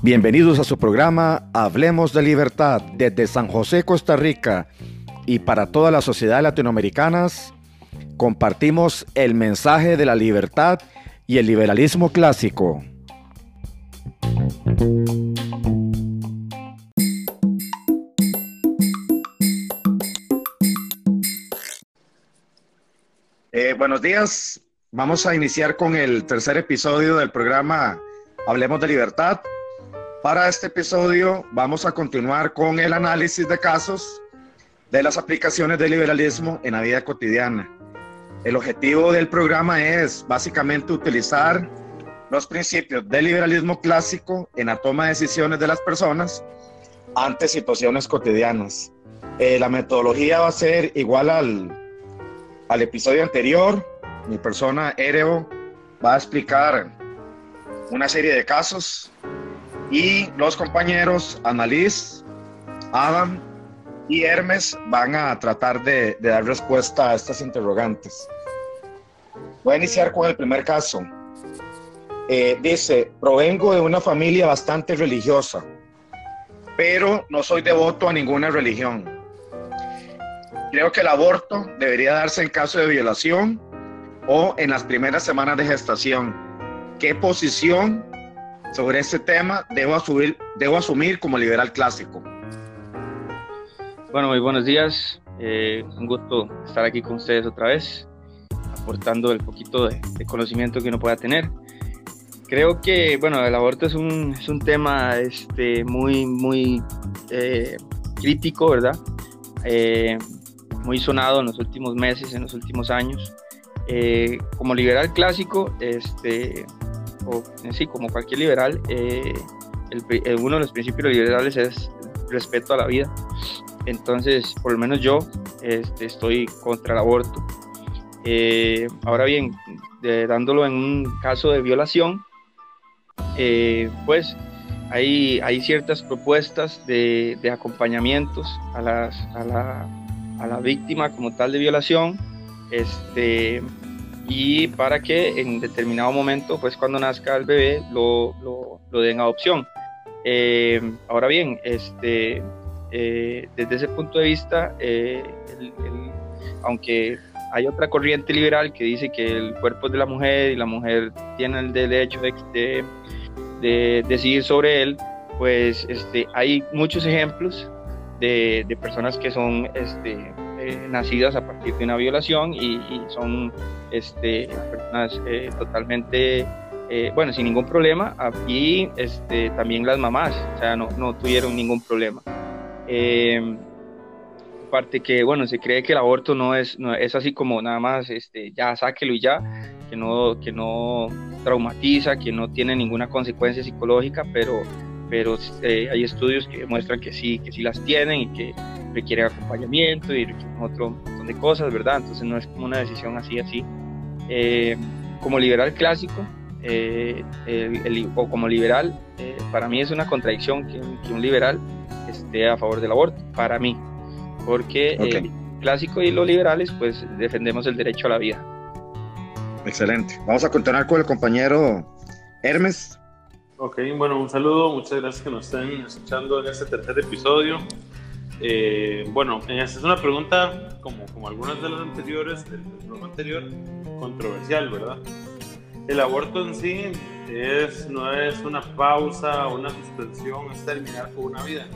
Bienvenidos a su programa Hablemos de Libertad desde San José, Costa Rica y para toda la sociedad latinoamericanas. Compartimos el mensaje de la libertad y el liberalismo clásico. Eh, buenos días. Vamos a iniciar con el tercer episodio del programa Hablemos de Libertad. Para este episodio vamos a continuar con el análisis de casos de las aplicaciones del liberalismo en la vida cotidiana. El objetivo del programa es básicamente utilizar los principios del liberalismo clásico en la toma de decisiones de las personas ante situaciones cotidianas. Eh, la metodología va a ser igual al, al episodio anterior. Mi persona, Ereo, va a explicar una serie de casos y los compañeros Annalise, Adam y Hermes van a tratar de, dar respuesta a estas interrogantes. Voy a iniciar con el primer caso. Eh, dice, provengo de una familia bastante religiosa, pero no soy devoto a ninguna religión. Creo que el aborto debería darse en caso de violación o en las primeras semanas de gestación. ¿Qué posición sobre este tema debo asumir, debo asumir como liberal clásico. Bueno, muy buenos días. Eh, un gusto estar aquí con ustedes otra vez, aportando el poquito de, conocimiento que uno pueda tener. Creo que, bueno, el aborto es un, es un tema este, muy, muy eh, crítico, ¿verdad? Eh, muy sonado en los últimos meses, en los últimos años. Como liberal clásico, este, sí, como cualquier liberal, eh, eh, uno de los principios liberales es respeto a la vida. Entonces, por lo menos yo este, estoy contra el aborto. Eh, ahora bien, dándolo en un caso de violación, pues hay, ciertas propuestas de, de acompañamientos a, la, a la víctima como tal de violación. Este, y para que en determinado momento, pues cuando nazca el bebé, lo, lo, den adopción. Eh, ahora bien, este, eh, desde ese punto de vista, eh, aunque hay otra corriente liberal que dice que el cuerpo es de la mujer y la mujer tiene el derecho de, de, decidir sobre él, pues este, hay muchos ejemplos de, de personas que son este, nacidas a partir de una violación y, son este, personas eh, totalmente, eh, bueno, sin ningún problema y este, también las mamás, o sea, no, no tuvieron ningún problema. Eh, aparte que, bueno, se cree que el aborto no es, no es así como nada más, este, ya sáquelo y ya, que no, que no traumatiza, que no tiene ninguna consecuencia psicológica, pero pero hay estudios que demuestran que sí, que sí las tienen y que requiere acompañamiento y requiere otro montón de cosas, ¿verdad? Entonces no es como una decisión así, así. Eh, como liberal clásico, eh, el, o como liberal, eh, para mí es una contradicción que, un liberal esté a favor del aborto, para mí, porque el clásico y los liberales pues defendemos el derecho a la vida. Excelente. Vamos a continuar con el compañero Hermes. Ok, bueno, un saludo, muchas gracias que nos estén escuchando en este tercer episodio. Eh, bueno, es una pregunta, como, como algunas de las anteriores, del programa anterior, controversial, ¿verdad? El aborto en sí es, no es una pausa, una suspensión, es terminar con una vida.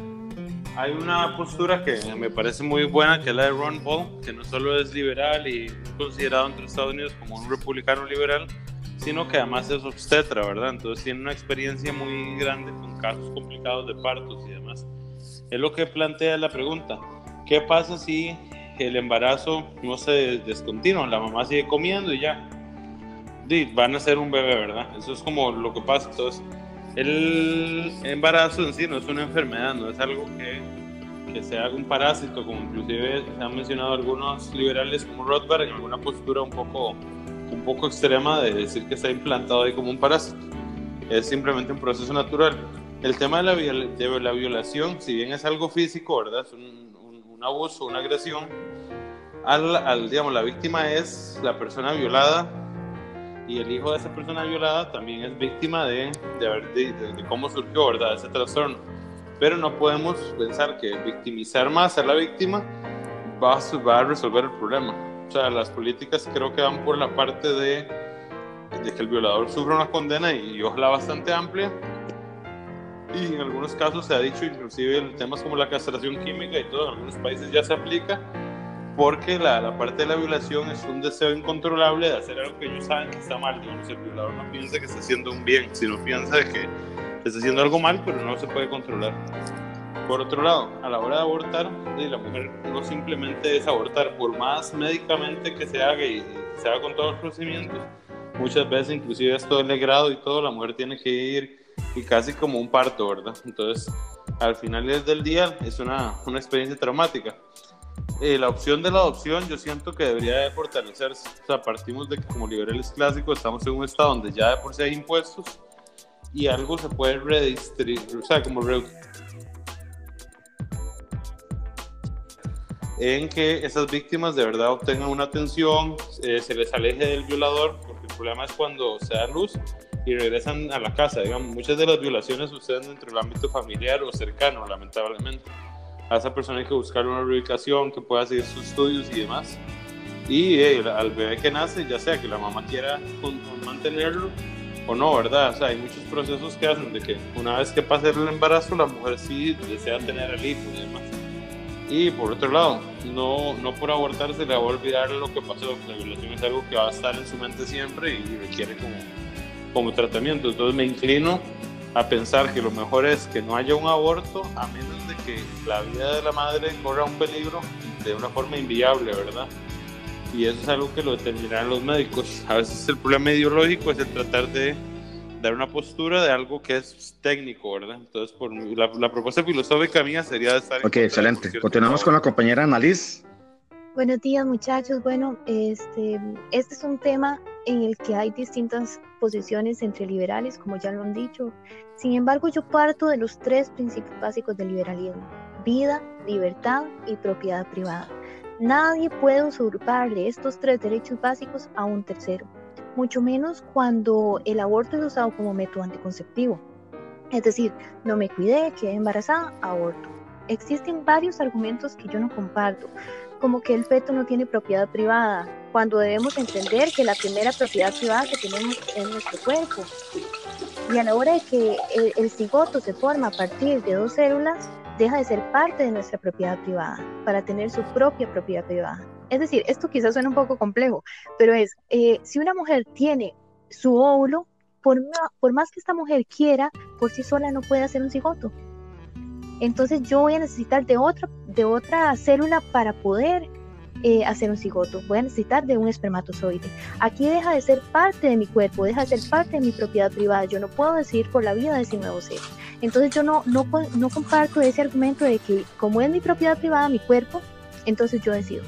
Hay una postura que me parece muy buena, que es la de Ron Paul, que no solo es liberal y considerado entre Estados Unidos como un republicano liberal, sino que además es obstetra, ¿verdad? Entonces tiene una experiencia muy grande con casos complicados de partos y demás es lo que plantea la pregunta. ¿Qué pasa si el embarazo no se descontinúa? La mamá sigue comiendo y ya. van a ser un bebé, ¿verdad? Eso es como lo que pasa. Entonces, el embarazo en sí no es una enfermedad, no es algo que, que sea un parásito, como inclusive se han mencionado algunos liberales como Rothbard en alguna postura un poco, un poco extrema de decir que está implantado ahí como un parásito. Es simplemente un proceso natural. El tema de la, de la violación, si bien es algo físico, ¿verdad? Es un, un, abuso, una agresión, al, al, digamos, la víctima es la persona violada y el hijo de esa persona violada también es víctima de, de, de, cómo surgió ¿verdad? ese trastorno. Pero no podemos pensar que victimizar más a la víctima va a, va a resolver el problema. O sea, las políticas creo que van por la parte de, de que el violador sufra una condena y, y ojalá bastante amplia, y en algunos casos se ha dicho inclusive temas como la castración química y todo, en algunos países ya se aplica, porque la, la, parte de la violación es un deseo incontrolable de hacer algo que ellos saben que está mal. Digamos, el violador no piensa que está haciendo un bien, sino piensa que está haciendo algo mal, pero no se puede controlar. Por otro lado, a la hora de abortar, la mujer no simplemente es abortar, por más médicamente que se haga y se haga con todos los procedimientos, muchas veces inclusive es todo el grado y todo, la mujer tiene que ir y casi como un parto, ¿verdad? Entonces, al final del día es una, una experiencia traumática. Eh, la opción de la adopción yo siento que debería de fortalecerse. O sea, partimos de que como liberales clásicos estamos en un estado donde ya de por sí hay impuestos y algo se puede redistribuir, o sea, como en que esas víctimas de verdad obtengan una atención, eh, se les aleje del violador, porque el problema es cuando se da luz y regresan a la casa. Digamos, muchas de las violaciones suceden dentro del ámbito familiar o cercano, lamentablemente. A esa persona hay que buscar una reubicación que pueda seguir sus estudios y demás. Y eh, al bebé que nace, ya sea que la mamá quiera mantenerlo o no, ¿verdad? O sea, hay muchos procesos que hacen de que una vez que pase el embarazo, la mujer sí desea tener el hijo y demás. Y por otro lado, no, no por abortar se le va a olvidar lo que pasó. La violación es algo que va a estar en su mente siempre y requiere como como tratamiento. Entonces me inclino a pensar que lo mejor es que no haya un aborto a menos de que la vida de la madre corra un peligro de una forma inviable, ¿verdad? Y eso es algo que lo determinarán los médicos. A veces el problema ideológico es el tratar de dar una postura de algo que es técnico, ¿verdad? Entonces, por la, la propuesta filosófica mía sería de estar... Ok, excelente. Continuamos con la compañera Annalise. Buenos días, muchachos. Bueno, este, este es un tema en el que hay distintas posiciones entre liberales, como ya lo han dicho. Sin embargo, yo parto de los tres principios básicos del liberalismo, vida, libertad y propiedad privada. Nadie puede usurparle estos tres derechos básicos a un tercero, mucho menos cuando el aborto es usado como método anticonceptivo. Es decir, no me cuidé, quedé embarazada, aborto. Existen varios argumentos que yo no comparto, como que el feto no tiene propiedad privada, cuando debemos entender que la primera propiedad privada que tenemos es nuestro cuerpo. Y a la hora de que el, cigoto se forma a partir de dos células, deja de ser parte de nuestra propiedad privada para tener su propia propiedad privada. Es decir, esto quizás suena un poco complejo, pero es, eh, si una mujer tiene su óvulo, por, más que esta mujer quiera, por sí sola no puede hacer un cigoto. Entonces yo voy a necesitar de otra, de otra célula para poder eh, hacer un cigoto, voy a necesitar de un espermatozoide. Aquí deja de ser parte de mi cuerpo, deja de ser parte de mi propiedad privada. Yo no puedo decidir por la vida de ese nuevo ser. Entonces yo no, no, no comparto ese argumento de que como es mi propiedad privada, mi cuerpo, entonces yo decido.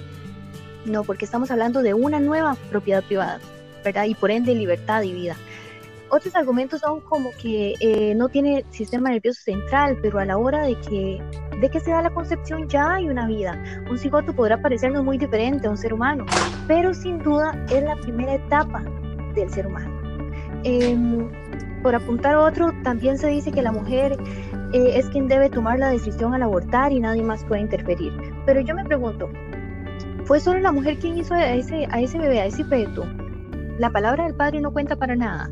No, porque estamos hablando de una nueva propiedad privada, ¿verdad? Y por ende libertad y vida. Otros argumentos son como que eh, no tiene sistema nervioso central, pero a la hora de que, de que se da la concepción ya hay una vida. Un cigoto podrá parecernos muy diferente a un ser humano, pero sin duda es la primera etapa del ser humano. Em, por apuntar otro, también se dice que la mujer eh, es quien debe tomar la decisión al abortar y nadie más puede interferir. Pero yo me pregunto, ¿fue solo la mujer quien hizo a ese, a ese bebé, a ese feto? La palabra del padre no cuenta para nada.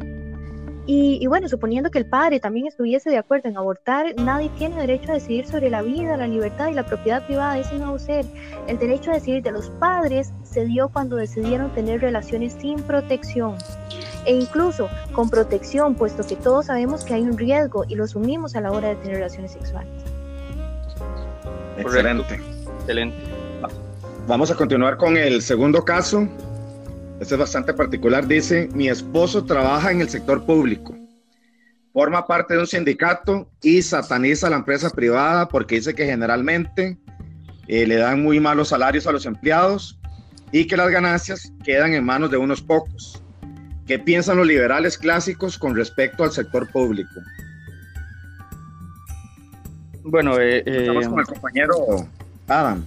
Y, bueno, suponiendo que el padre también estuviese de acuerdo en abortar, nadie tiene derecho a decidir sobre la vida, la libertad y la propiedad privada de ese nuevo ser. El derecho a decidir de los padres se dio cuando decidieron tener relaciones sin protección e incluso con protección, puesto que todos sabemos que hay un riesgo y lo asumimos a la hora de tener relaciones sexuales. Excelente. Excelente. Vamos a continuar con el segundo caso este es bastante particular. Dice, mi esposo trabaja en el sector público, forma parte de un sindicato y sataniza a la empresa privada porque dice que generalmente eh, le dan muy malos salarios a los empleados y que las ganancias quedan en manos de unos pocos. ¿Qué piensan los liberales clásicos con respecto al sector público? Bueno, eh, estamos con el eh, compañero Adam.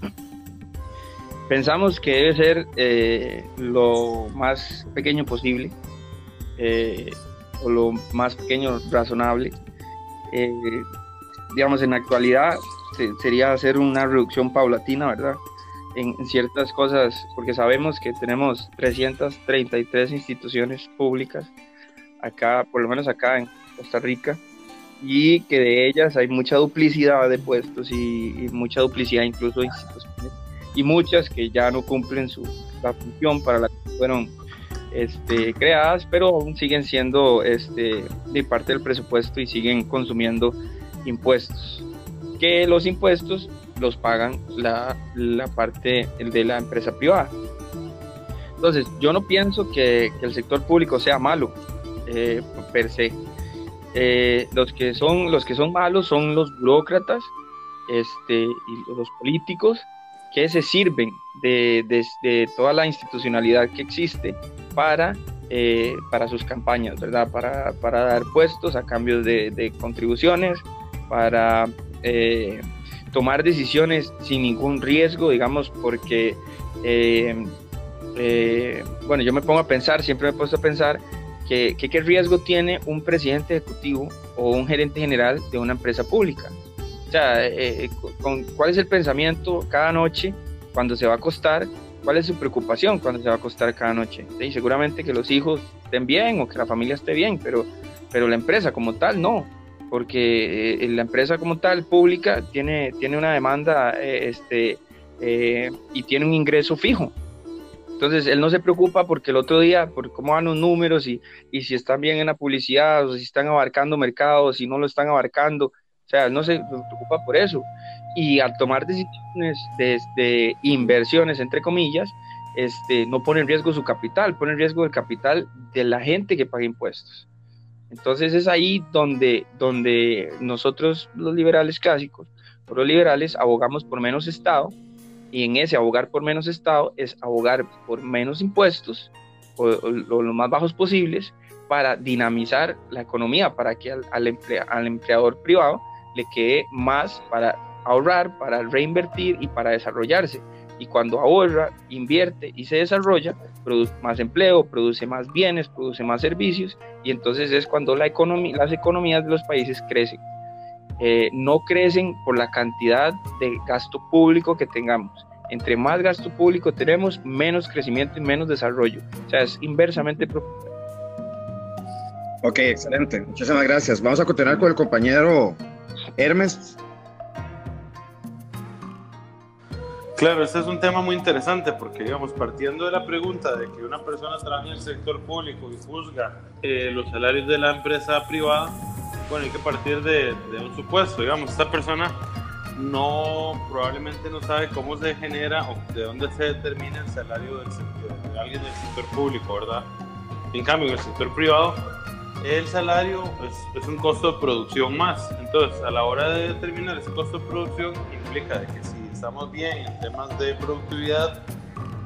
Pensamos que debe ser eh, lo más pequeño posible eh, o lo más pequeño razonable. Eh, digamos, en la actualidad sería hacer una reducción paulatina, ¿verdad? En, ciertas cosas, porque sabemos que tenemos 333 instituciones públicas acá, por lo menos acá en Costa Rica, y que de ellas hay mucha duplicidad de puestos y, mucha duplicidad incluso de instituciones y muchas que ya no cumplen su la función para la que fueron este, creadas, pero aún siguen siendo este, de parte del presupuesto y siguen consumiendo impuestos. Que los impuestos los pagan la, la parte de la empresa privada. Entonces, yo no pienso que, el sector público sea malo eh, per se. Eh, los que son los que son malos son los burócratas este, y los políticos que se sirven de, de, toda la institucionalidad que existe para, eh, para sus campañas, ¿verdad? Para, para, dar puestos a cambio de, contribuciones, para eh, tomar decisiones sin ningún riesgo, digamos, porque, bueno, yo me pongo a pensar, siempre me he puesto a pensar ¿Qué, qué, riesgo tiene un presidente ejecutivo o un gerente general de una empresa pública? Sea, eh, eh, con, ¿cuál es el pensamiento cada noche cuando se va a acostar? ¿Cuál es su preocupación cuando se va a acostar cada noche? Sí, seguramente que los hijos estén bien o que la familia esté bien, pero, pero la empresa como tal no, porque eh, la empresa como tal pública tiene, tiene una demanda este, y tiene un ingreso fijo. Entonces él no se preocupa porque el otro día, por cómo van los números y, y si están bien en la publicidad o si están abarcando mercados, si no lo están abarcando, no se preocupa por eso. Y al tomar decisiones de, inversiones, entre comillas, este, no pone en riesgo su capital, pone en riesgo el capital de la gente que paga impuestos. Entonces es ahí donde, donde nosotros los liberales clásicos, los liberales, abogamos por menos Estado, y en ese abogar por menos Estado es abogar por menos impuestos o, lo más bajos posibles para dinamizar la economía, para que al, al, al empleador privado le quede más para ahorrar, para reinvertir y para desarrollarse. Y cuando ahorra, invierte y se desarrolla, produce más empleo, produce más bienes, produce más servicios y entonces es cuando la economía, las economías de los países crecen. Eh, no crecen por la cantidad de gasto público que tengamos. Entre más gasto público tenemos, menos crecimiento y menos desarrollo. O sea, es inversamente proporcional. Ok, excelente. Muchísimas gracias. Vamos a continuar con el compañero Hermes. Claro, este es un tema muy interesante porque, digamos, partiendo de la pregunta de que una persona trabaja en el sector público y juzga eh, los salarios de la empresa privada, bueno, hay que partir de, un supuesto, digamos, esta persona no, probablemente no sabe cómo se genera o de dónde se determina el salario del de alguien del sector público, ¿verdad? En cambio, en el sector privado, el salario es, es, un costo de producción más. Entonces, a la hora de determinar ese costo de producción, implica de que si estamos bien en temas de productividad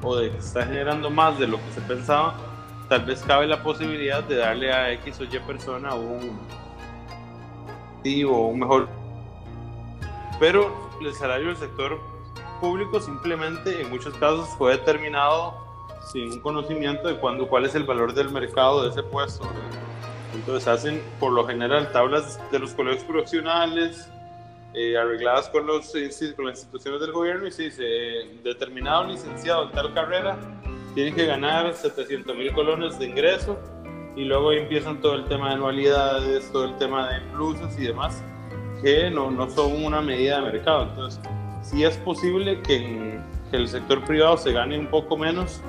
o de que está generando más de lo que se pensaba, tal vez cabe la posibilidad de darle a X o Y persona un, o un mejor. Pero el salario del sector público simplemente en muchos casos fue determinado sin un conocimiento de cuándo, cuál es el valor del mercado de ese puesto. Entonces hacen por lo general tablas de los colegios profesionales eh, arregladas con, los, con las instituciones del gobierno y se dice, determinado licenciado en tal carrera tiene que ganar 700 mil colones de ingreso y luego empiezan todo el tema de anualidades, todo el tema de pluses y demás, que no, no son una medida de mercado. Entonces, sí es posible que en que el sector privado se gane un poco menos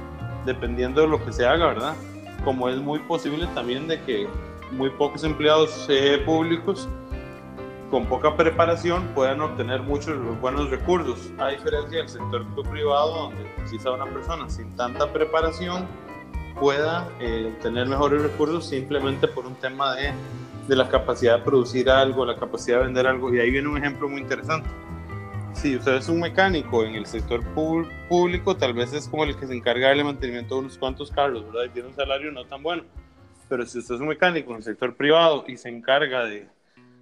dependiendo de lo que se haga, ¿verdad? Como es muy posible también de que muy pocos empleados eh, públicos con poca preparación puedan obtener muchos buenos recursos, a diferencia del sector privado, donde quizá una persona sin tanta preparación pueda eh, tener mejores recursos simplemente por un tema de, de, la capacidad de producir algo, la capacidad de vender algo. Y ahí viene un ejemplo muy interesante. Si usted es un mecánico en el sector público, tal vez es como el que se encarga del mantenimiento de unos cuantos carros, ¿verdad? Y tiene un salario no tan bueno. Pero si usted es un mecánico en el sector privado y se encarga de,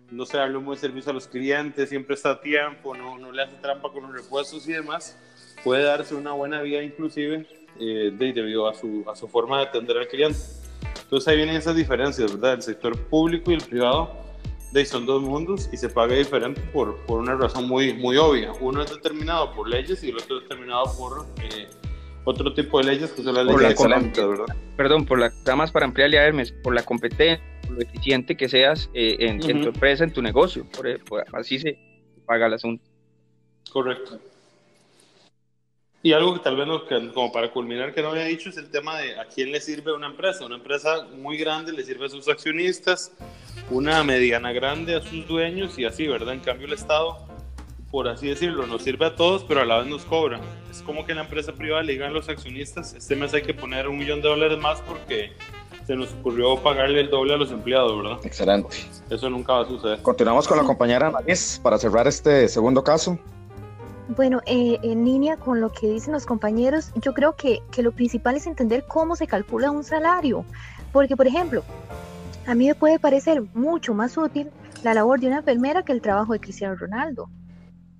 no sé, darle un buen servicio a los clientes, siempre está a tiempo, no, no le hace trampa con los repuestos y demás, puede darse una buena vida inclusive eh, debido a su, a su forma de atender al cliente. Entonces ahí vienen esas diferencias, ¿verdad? El sector público y el privado de son dos mundos y se paga diferente por, por una razón muy, muy obvia. Uno es determinado por leyes y el otro es determinado por eh, otro tipo de leyes que son las leyes económicas, ¿verdad? Perdón, por la, nada más para ampliarle a Hermes, por la competencia, por lo eficiente que seas eh, en, tu empresa, en tu negocio. Por, así se paga el asunto. Correcto. Y algo que tal vez, no, como para culminar, que no había dicho, es el tema de a quién le sirve una empresa. Una empresa muy grande le sirve a sus accionistas, una mediana grande a sus dueños y así, ¿verdad? En cambio, el Estado, por así decirlo, nos sirve a todos, pero a la vez nos cobra. Es como que en la empresa privada le digan a los accionistas, este mes hay que poner un millón de dólares más porque se nos ocurrió pagarle el doble a los empleados, ¿verdad? Excelente. Eso nunca va a suceder. Continuamos con la compañera Anais para cerrar este segundo caso. Bueno, eh, en línea con lo que dicen los compañeros, yo creo que, que, lo principal es entender cómo se calcula un salario. Porque, por ejemplo, a mí me puede parecer mucho más útil la labor de una enfermera que el trabajo de Cristiano Ronaldo.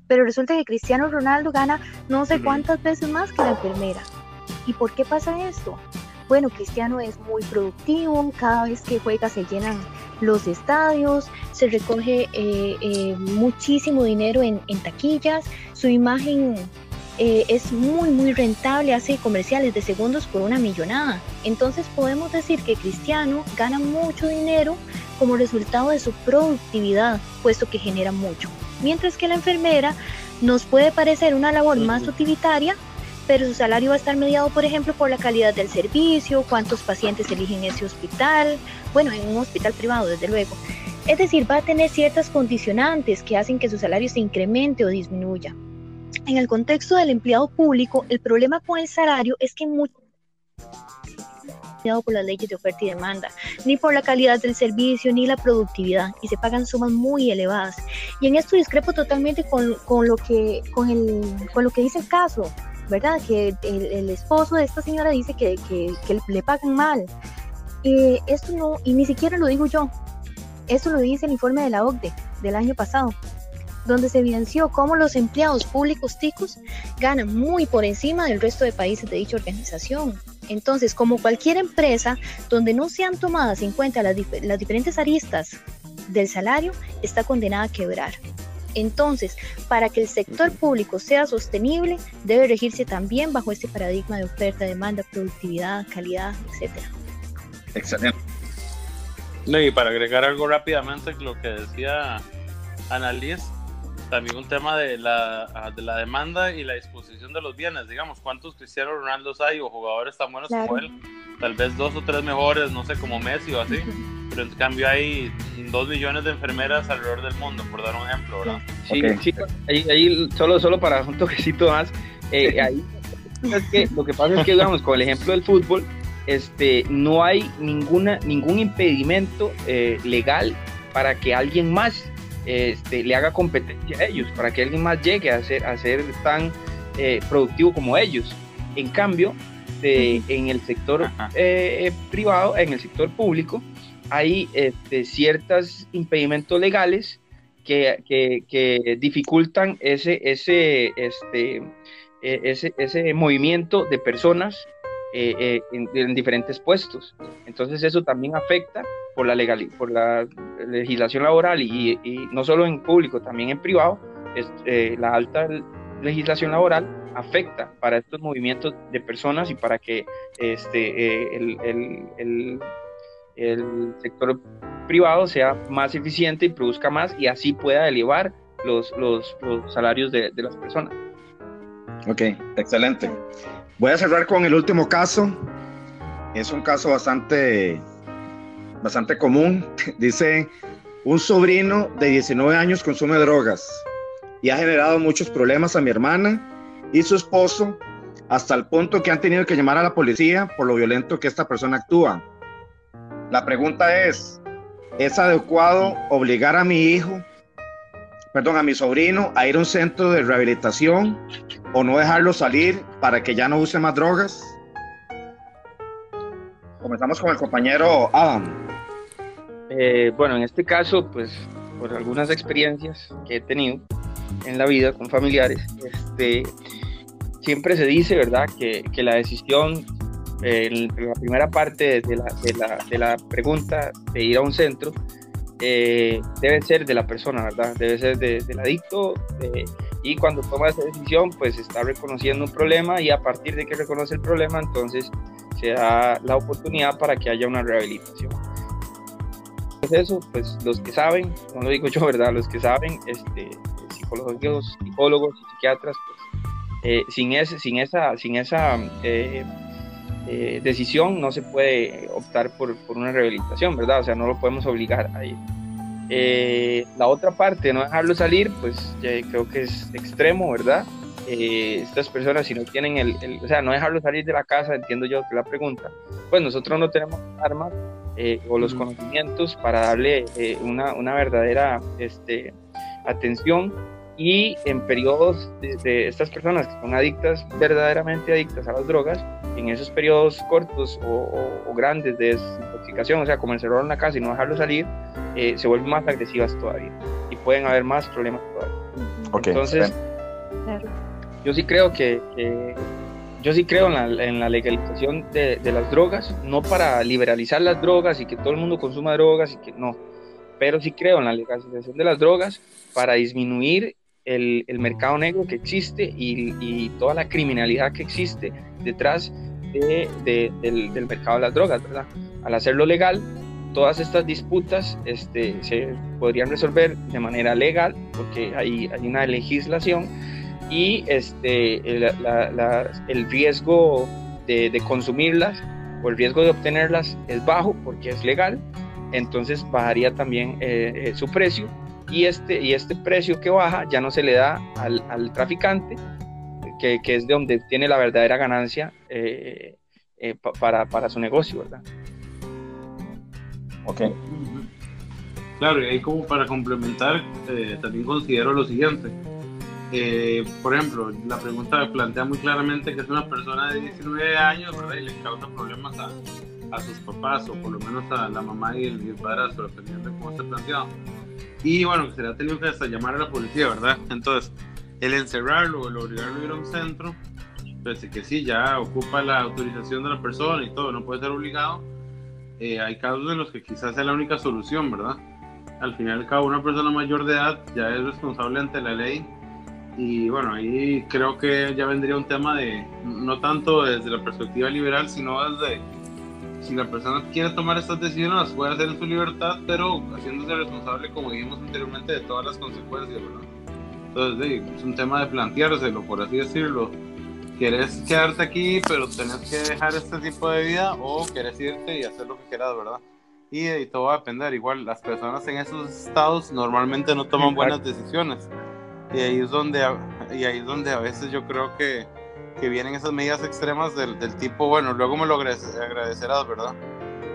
Pero resulta que Cristiano Ronaldo gana no sé cuántas veces más que la enfermera. ¿Y por qué pasa esto? Bueno, Cristiano es muy productivo, cada vez que juega se llenan los estadios, se recoge eh, eh, muchísimo dinero en, taquillas, su imagen eh, es muy muy rentable, hace comerciales de segundos por una millonada. Entonces podemos decir que Cristiano gana mucho dinero como resultado de su productividad, puesto que genera mucho. Mientras que la enfermera nos puede parecer una labor más utilitaria, pero su salario va a estar mediado, por ejemplo, por la calidad del servicio, cuántos pacientes eligen ese hospital, bueno, en un hospital privado, desde luego. Es decir, va a tener ciertas condicionantes que hacen que su salario se incremente o disminuya. En el contexto del empleado público, el problema con el salario es que mucho por las leyes de oferta y demanda, ni por la calidad del servicio, ni la productividad, y se pagan sumas muy elevadas. Y en esto discrepo totalmente con, con lo, que, con, el, con lo que dice el caso. ¿verdad? Que el, esposo de esta señora dice que, le pagan mal. y esto no, y ni siquiera lo digo yo, esto lo dice el informe de la OCDE del año pasado, donde se evidenció cómo los empleados públicos ticos ganan muy por encima del resto de países de dicha organización. Entonces, como cualquier empresa donde no sean tomadas en cuenta las, las diferentes aristas del salario, está condenada a quebrar. Entonces, para que el sector público sea sostenible, debe regirse también bajo este paradigma de oferta, demanda, productividad, calidad, etc. Excelente. y para agregar algo rápidamente, lo que decía Annalise, también un tema de la, de la demanda y la disposición de los bienes. Digamos, ¿cuántos Cristiano Ronaldos hay o jugadores tan buenos como él? Tal vez dos o tres mejores, no sé, como Messi o así. Pero en cambio hay dos millones de enfermeras alrededor del mundo, por dar un ejemplo, ¿verdad? Sí, sí ahí, solo, solo para un toquecito más. Eh, ahí, es que, lo que pasa es que, digamos, con el ejemplo del fútbol, este, no hay ninguna, ningún impedimento eh, legal para que alguien más este, le haga competencia a ellos, para que alguien más llegue a ser, a ser tan eh, productivo como ellos. En cambio, en el sector eh, privado, en el sector público, hay este, ciertos impedimentos legales que, que, dificultan ese, ese, este, e, ese, ese movimiento de personas eh, en, diferentes puestos. Entonces eso también afecta por la, legal, por la legislación laboral y, no solo en público, también en privado, eh, la alta legislación laboral afecta para estos movimientos de personas y para que este, eh, el, sector privado sea más eficiente y produzca más y así pueda elevar los, los, los salarios de, de las personas. Ok, excelente. Voy a cerrar con el último caso. Es un caso bastante bastante común. Dice, un sobrino de 19 años consume drogas y ha generado muchos problemas a mi hermana y su esposo hasta el punto que han tenido que llamar a la policía por lo violento que esta persona actúa. La pregunta es, ¿es adecuado obligar a mi hijo, perdón, a mi sobrino a ir a un centro de rehabilitación o no dejarlo salir para que ya no use más drogas? Comenzamos con el compañero Adam. Eh, bueno, en este caso, pues por algunas experiencias que he tenido en la vida con familiares, este, siempre se dice, ¿verdad?, que, que la decisión la primera parte de la, de, la, de la, pregunta de ir a un centro eh, debe ser de la persona, ¿verdad? Debe ser del adicto y cuando toma esa decisión pues está reconociendo un problema y a partir de que reconoce el problema entonces se da la oportunidad para que haya una rehabilitación. Pues eso, pues los que saben, no lo digo yo, ¿verdad? Los que saben, este, psicólogos, psicólogos y psiquiatras, pues, eh, sin, ese, sin esa, sin esa eh, eh, decisión no se puede optar por, por, una rehabilitación, ¿verdad? O sea, no lo podemos obligar a ir. la otra parte, no dejarlo salir, pues creo que es extremo, ¿verdad? estas personas si no tienen el, el, o sea, no dejarlo salir de la casa, entiendo yo que la pregunta, pues nosotros no tenemos armas eh, o los conocimientos para darle eh, una, una, verdadera este, atención y en periodos de, estas personas que son adictas, verdaderamente adictas a las drogas, en esos periodos cortos o, grandes de desintoxicación, o sea, como encerrarlo en la casa y no dejarlo salir, eh, se vuelven más agresivas todavía y pueden haber más problemas todavía. Entonces, yo sí creo que, que yo sí creo en la, legalización de, las drogas, no para liberalizar las drogas y que todo el mundo consuma drogas y que no, pero sí creo en la legalización de las drogas para disminuir el, mercado negro que existe y, toda la criminalidad que existe detrás del, mercado de las drogas, ¿verdad? Al hacerlo legal, todas estas disputas este, se podrían resolver de manera legal porque hay, hay una legislación y este, el, riesgo de, consumirlas o el riesgo de obtenerlas es bajo porque es legal, entonces bajaría también eh, eh, su precio y este, y este precio que baja ya no se le da al, traficante, que, que, es de donde tiene la verdadera ganancia eh, para, para, su negocio, ¿verdad? Ok. Claro, y ahí como para complementar, también considero lo siguiente eh, por ejemplo, la pregunta plantea muy claramente que es una persona de 19 años, ¿verdad? Y le causa problemas a, a sus papás, o por lo menos a la mamá y el, padrastro, dependiendo de cómo esté planteado. Y bueno, que se le ha tenido que hasta llamar a la policía, ¿verdad? Entonces, el encerrarlo, el obligarlo a ir a un centro, pues que sí, ya ocupa la autorización de la persona y todo, no puede ser obligado. Eh, hay casos en los que quizás sea la única solución, ¿verdad? Al final cabo, una persona mayor de edad ya es responsable ante la ley y bueno, ahí creo que ya vendría un tema de, no tanto desde la perspectiva liberal, sino desde si la persona quiere tomar estas decisiones, puede hacer en su libertad, pero haciéndose responsable, como dijimos anteriormente, de todas las consecuencias, ¿verdad? Entonces, es un tema de planteárselo, por así decirlo. ¿Quieres quedarte aquí, pero tenés que dejar este tipo de vida o quieres irte y hacer lo que quieras, verdad? Y, y todo va a depender. Igual, las personas en esos estados normalmente no toman buenas decisiones y ahí es donde, y ahí es donde a veces yo creo que, que vienen esas medidas extremas del, del, tipo, bueno, luego me lo agradecerás, ¿verdad?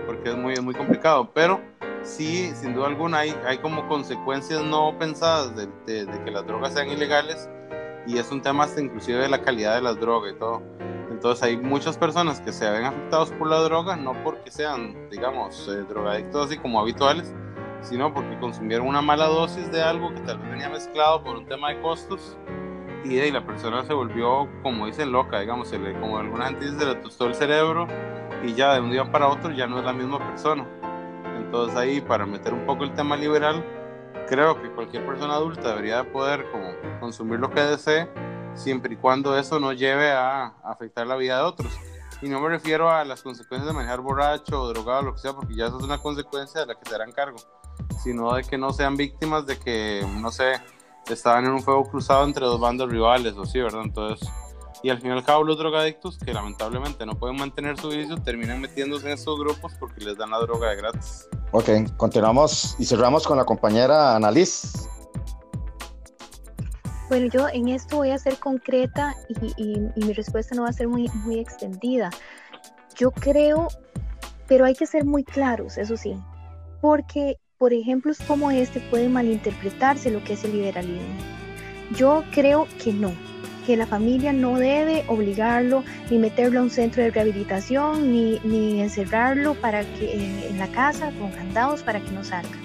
Porque es muy, muy complicado, pero sí, sin duda alguna, hay, hay como consecuencias no pensadas de, de, que las drogas sean ilegales y es un tema hasta inclusive de la calidad de las drogas y todo. Entonces hay muchas personas que se ven afectados por la droga, no porque sean, digamos, eh, drogadictos así como habituales, sino porque consumieron una mala dosis de algo que tal vez venía mezclado por un tema de costos y, y la persona se volvió, como dicen, loca, digamos, se le, como alguna gente dice, se le tostó el cerebro y ya de un día para otro ya no es la misma persona. Entonces ahí, para meter un poco el tema liberal, creo que cualquier persona adulta debería poder como consumir lo que desee, siempre y cuando eso no lleve a afectar la vida de otros. Y no me refiero a las consecuencias de manejar borracho o drogado lo que sea, porque ya eso es una consecuencia de la que se harán cargo sino de que no sean víctimas de que, no sé, estaban en un fuego cruzado entre dos bandos rivales o sí, ¿verdad? Entonces, y al fin y al cabo los drogadictos que lamentablemente no pueden mantener su vicio terminan metiéndose en esos grupos porque les dan la droga de gratis. Ok, continuamos y cerramos con la compañera Annalise. Bueno, yo en esto voy a ser concreta y, y mi respuesta no va a ser muy, muy extendida. Yo creo, pero hay que ser muy claros, eso sí, porque por ejemplos como este puede malinterpretarse lo que es el liberalismo. Yo creo que no, que la familia no debe obligarlo ni meterlo a un centro de rehabilitación ni, ni encerrarlo para que eh, en la casa con candados para que no salga.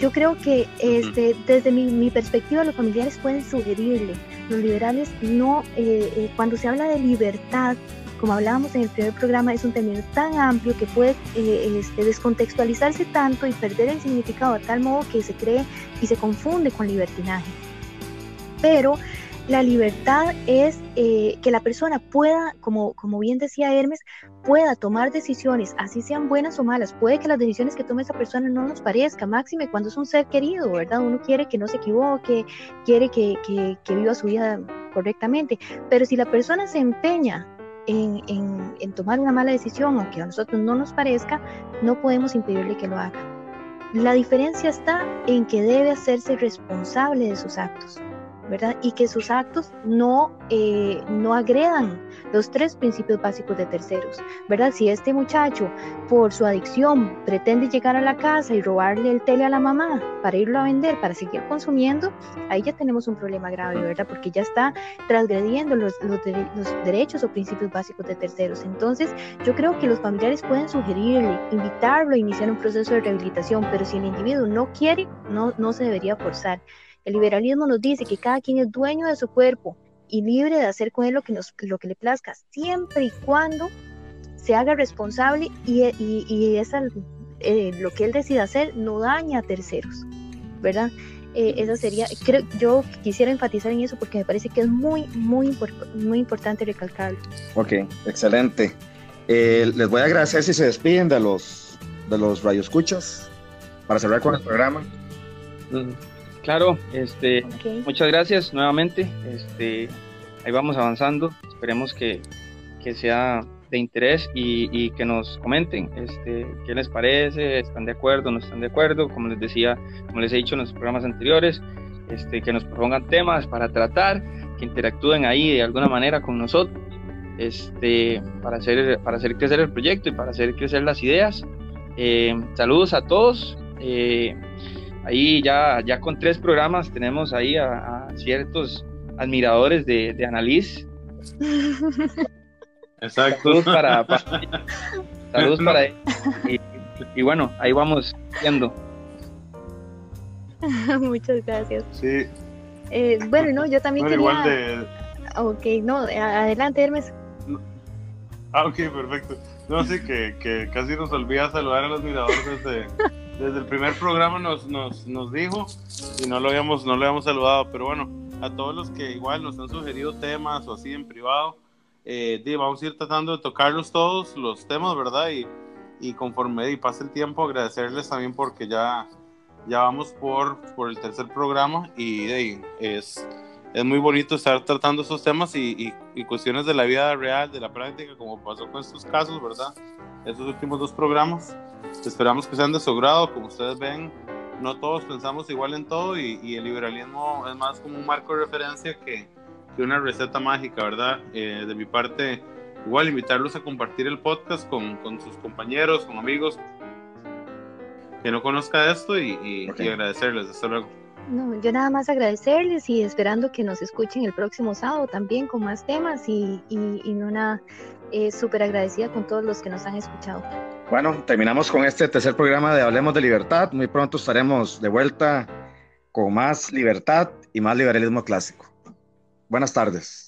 Yo creo que este, desde mi, perspectiva los familiares pueden sugerirle, los liberales no, eh, eh, cuando se habla de libertad como hablábamos en el primer programa, es un término tan amplio que puede eh, este, descontextualizarse tanto y perder el significado de tal modo que se cree y se confunde con libertinaje. Pero la libertad es eh, que la persona pueda, como, como bien decía Hermes, pueda tomar decisiones, así sean buenas o malas. Puede que las decisiones que tome esa persona no nos parezca, máxime cuando es un ser querido, ¿verdad? Uno quiere que no se equivoque, quiere que, que, viva su vida correctamente. Pero si la persona se empeña en, en, en tomar una mala decisión, aunque a nosotros no nos parezca, no podemos impedirle que lo haga. La diferencia está en que debe hacerse responsable de sus actos. Y que sus actos no, eh, no agredan los tres principios básicos de terceros, ¿verdad? Si este muchacho, por su adicción, pretende llegar a la casa y robarle el tele a la mamá para irlo a vender, para seguir consumiendo, ahí ya tenemos un problema grave, ¿verdad? Porque ya está transgrediendo los, los, derechos o principios básicos de terceros. Entonces, yo creo que los familiares pueden sugerirle, invitarlo a iniciar un proceso de rehabilitación, pero si el individuo no quiere, no, no se debería forzar. El liberalismo nos dice que cada quien es dueño de su cuerpo y libre de hacer con él lo que, nos, lo que le plazca, siempre y cuando se haga responsable y, y, y esa, eh, lo que él decida hacer no daña a terceros, ¿verdad? Eh, esa sería, creo, yo quisiera enfatizar en eso porque me parece que es muy, muy, muy importante recalcarlo. Ok, excelente. Eh, les voy a agradecer si se despiden de los, de los radioescuchas para cerrar con el programa. Claro, este, muchas gracias nuevamente. Este, ahí vamos avanzando. Esperemos que, que sea de interés y, y, que nos comenten este, qué les parece, están de acuerdo, no están de acuerdo, como les decía, como les he dicho en los programas anteriores, este, que nos propongan temas para tratar, que interactúen ahí de alguna manera con nosotros, este, para, hacer, para hacer crecer el proyecto y para hacer crecer las ideas. Eh, saludos a todos. Eh, ahí ya, ya con tres programas tenemos ahí a, ciertos admiradores de, de Annalise. Exacto. Saludos para, saludos para él. Y, bueno, ahí vamos viendo. Muchas gracias. Sí. Eh, bueno, no, yo también quería... Igual de... Ok, no, adelante, Hermes. Ah, ok, perfecto. No, sí, que, que casi nos olvida saludar a los admiradores de, desde el primer programa nos, nos, nos dijo y no lo, habíamos, no lo habíamos saludado, pero bueno, a todos los que igual nos han sugerido temas o así en privado, eh, vamos a ir tratando de tocarlos todos los temas, ¿verdad? Y, y conforme y pase el tiempo, agradecerles también porque ya, ya vamos por, por el tercer programa y, es, es muy bonito estar tratando esos temas y, y, cuestiones de la vida real, de la práctica, como pasó con estos casos, ¿verdad? Estos últimos dos programas. Esperamos que sean de su grado, como ustedes ven, no todos pensamos igual en todo y, el liberalismo es más como un marco de referencia que, que una receta mágica, ¿verdad? Eh, de mi parte, igual invitarlos a compartir el podcast con, con sus compañeros, con amigos que no conozca esto y, y, agradecerles. Hasta luego. No, yo nada más agradecerles y esperando que nos escuchen el próximo sábado también con más temas y, y, y una eh, súper agradecida con todos los que nos han escuchado. Bueno, terminamos con este tercer programa de Hablemos de Libertad. Muy pronto estaremos de vuelta con más libertad y más liberalismo clásico. Buenas tardes.